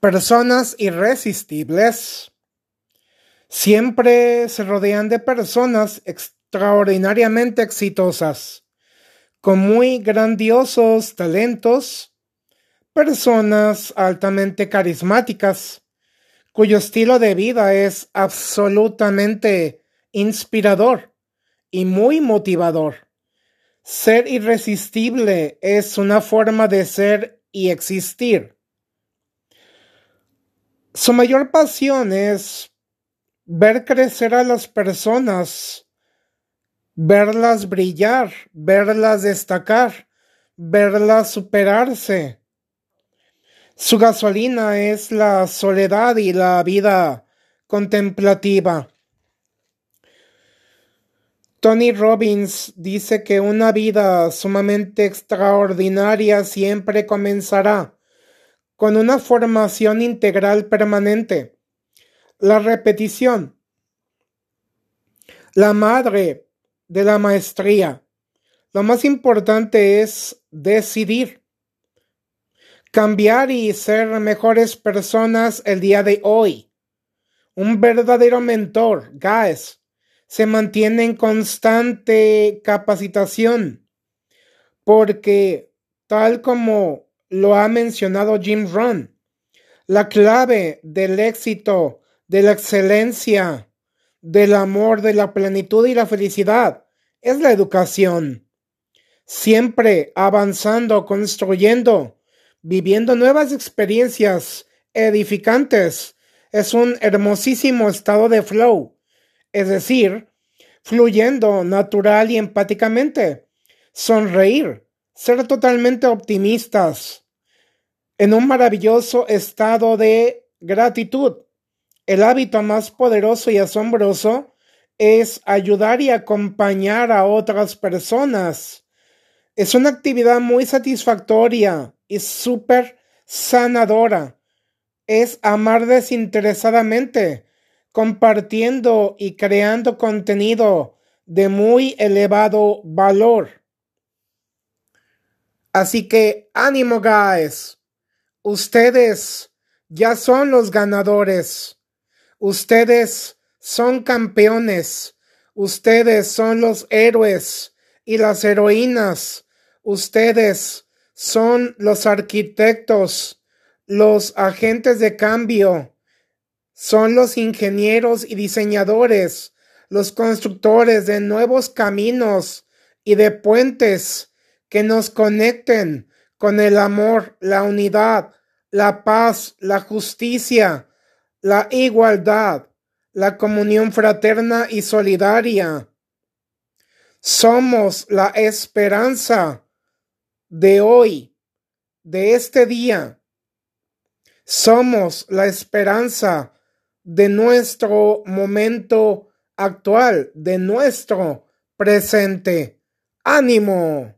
Personas irresistibles siempre se rodean de personas extraordinariamente exitosas, con muy grandiosos talentos, personas altamente carismáticas, cuyo estilo de vida es absolutamente inspirador y muy motivador. Ser irresistible es una forma de ser y existir. Su mayor pasión es ver crecer a las personas, verlas brillar, verlas destacar, verlas superarse. Su gasolina es la soledad y la vida contemplativa. Tony Robbins dice que una vida sumamente extraordinaria siempre comenzará con una formación integral permanente. La repetición. La madre de la maestría. Lo más importante es decidir. Cambiar y ser mejores personas el día de hoy. Un verdadero mentor, guys se mantiene en constante capacitación, porque tal como lo ha mencionado Jim Rohn, la clave del éxito, de la excelencia, del amor, de la plenitud y la felicidad es la educación. Siempre avanzando, construyendo, viviendo nuevas experiencias edificantes. Es un hermosísimo estado de flow es decir, fluyendo natural y empáticamente, sonreír, ser totalmente optimistas, en un maravilloso estado de gratitud. El hábito más poderoso y asombroso es ayudar y acompañar a otras personas. Es una actividad muy satisfactoria y súper sanadora. Es amar desinteresadamente compartiendo y creando contenido de muy elevado valor. Así que ánimo, guys. Ustedes ya son los ganadores. Ustedes son campeones. Ustedes son los héroes y las heroínas. Ustedes son los arquitectos, los agentes de cambio son los ingenieros y diseñadores, los constructores de nuevos caminos y de puentes que nos conecten con el amor, la unidad, la paz, la justicia, la igualdad, la comunión fraterna y solidaria. Somos la esperanza de hoy, de este día. Somos la esperanza de nuestro momento actual, de nuestro presente. ¡Ánimo!